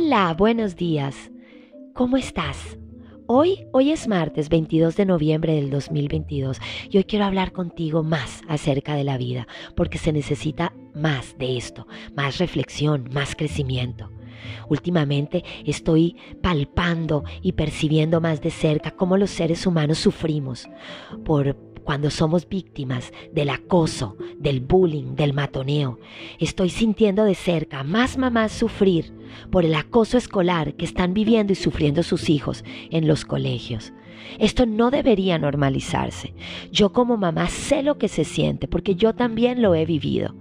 Hola, buenos días. ¿Cómo estás? Hoy, hoy es martes 22 de noviembre del 2022 y hoy quiero hablar contigo más acerca de la vida porque se necesita más de esto, más reflexión, más crecimiento. Últimamente estoy palpando y percibiendo más de cerca cómo los seres humanos sufrimos por cuando somos víctimas del acoso, del bullying, del matoneo. Estoy sintiendo de cerca más mamás sufrir por el acoso escolar que están viviendo y sufriendo sus hijos en los colegios. Esto no debería normalizarse. Yo como mamá sé lo que se siente porque yo también lo he vivido.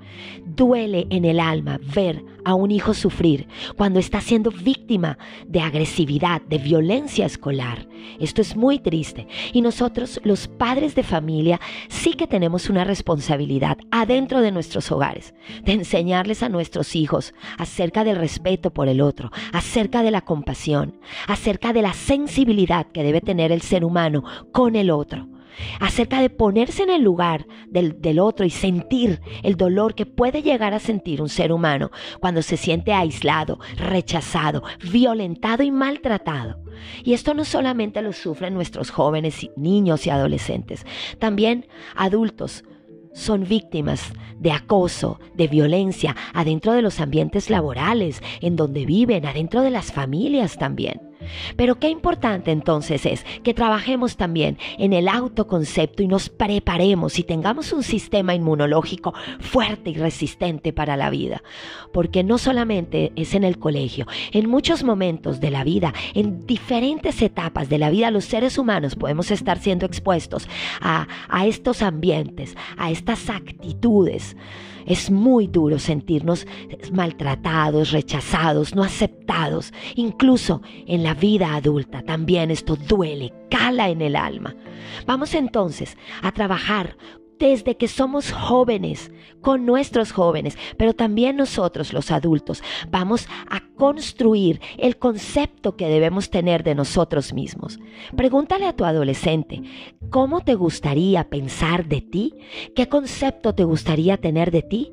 Duele en el alma ver a un hijo sufrir cuando está siendo víctima de agresividad, de violencia escolar. Esto es muy triste y nosotros los padres de familia sí que tenemos una responsabilidad adentro de nuestros hogares, de enseñarles a nuestros hijos acerca del respeto por el otro, acerca de la compasión, acerca de la sensibilidad que debe tener el ser humano con el otro acerca de ponerse en el lugar del, otro y sentir el dolor que puede llegar a sentir un ser humano cuando se siente aislado, rechazado, violentado y maltratado. Y esto no solamente lo sufren nuestros jóvenes, niños y adolescentes, también adultos son víctimas de acoso, de violencia, adentro de los ambientes laborales, en donde viven, adentro de las familias también. Pero qué importante entonces es que trabajemos también en el autoconcepto y nos preparemos y tengamos un sistema inmunológico fuerte y resistente para la vida. Porque no solamente es en el colegio, en muchos momentos de la vida, en diferentes etapas de la vida, los seres humanos podemos estar siendo expuestos a, a estos ambientes, a estas actitudes. Es muy duro sentirnos maltratados, rechazados, no aceptados. Incluso en la vida adulta también esto duele, cala en el alma. Vamos entonces a trabajar desde que somos jóvenes, con nuestros jóvenes, pero también nosotros los adultos, vamos a construir el concepto que debemos tener de nosotros mismos. Pregúntale a tu adolescente, ¿cómo te gustaría pensar de ti? ¿Qué concepto te gustaría tener de ti?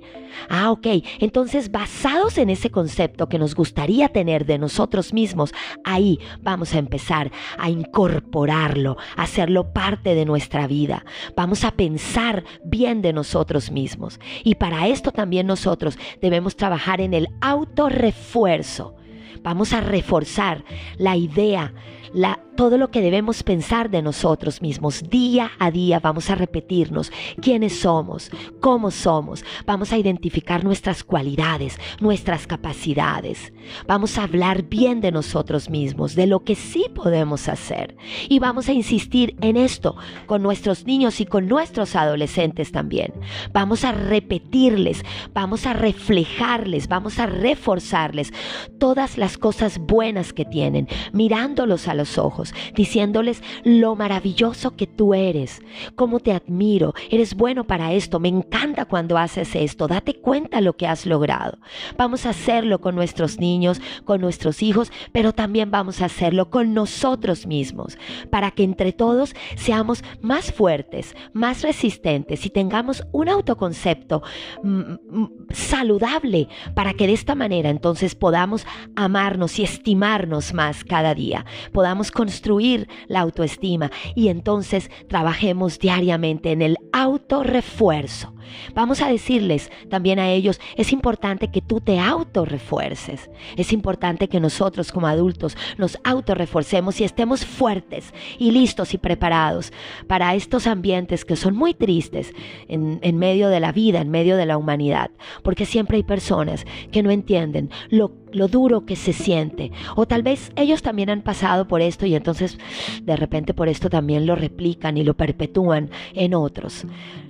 Ah, ok, entonces basados en ese concepto que nos gustaría tener de nosotros mismos, ahí vamos a empezar a incorporarlo, a hacerlo parte de nuestra vida. Vamos a pensar bien de nosotros mismos. Y para esto también nosotros debemos trabajar en el autorrefuerzo. Vamos a reforzar la idea, la, todo lo que debemos pensar de nosotros mismos. Día a día vamos a repetirnos quiénes somos, cómo somos. Vamos a identificar nuestras cualidades, nuestras capacidades. Vamos a hablar bien de nosotros mismos, de lo que sí podemos hacer. Y vamos a insistir en esto con nuestros niños y con nuestros adolescentes también. Vamos a repetirles, vamos a reflejarles, vamos a reforzarles todas las cosas buenas que tienen, mirándolos a los ojos diciéndoles lo maravilloso que tú eres, cómo te admiro, eres bueno para esto, me encanta cuando haces esto, date cuenta lo que has logrado. Vamos a hacerlo con nuestros niños, con nuestros hijos, pero también vamos a hacerlo con nosotros mismos, para que entre todos seamos más fuertes, más resistentes y tengamos un autoconcepto mm, mm, saludable, para que de esta manera entonces podamos amarnos y estimarnos más cada día, podamos construir la autoestima y entonces trabajemos diariamente en el autorrefuerzo. Vamos a decirles también a ellos, es importante que tú te autorrefuerces. Es importante que nosotros como adultos nos autorreforcemos y estemos fuertes y listos y preparados para estos ambientes que son muy tristes en, medio de la vida, en medio de la humanidad. Porque siempre hay personas que no entienden lo lo duro que se siente. O tal vez ellos también han pasado por esto y entonces de repente por esto también lo replican y lo perpetúan en otros.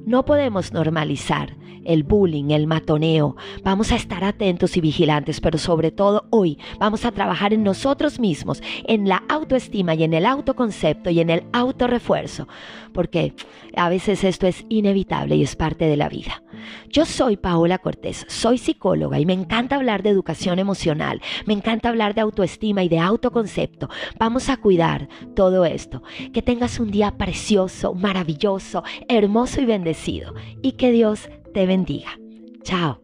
No podemos normalizar el bullying, el matoneo. Vamos a estar atentos y vigilantes, pero sobre todo hoy vamos a trabajar en nosotros mismos, en la autoestima y en el autoconcepto y en el autorrefuerzo, porque a veces esto es inevitable y es parte de la vida. Yo soy Paola Cortés, soy psicóloga y me encanta hablar de educación emocional, me encanta hablar de autoestima y de autoconcepto. Vamos a cuidar todo esto. Que tengas un día precioso, maravilloso, hermoso y bendecido y que Dios te bendiga. Chao.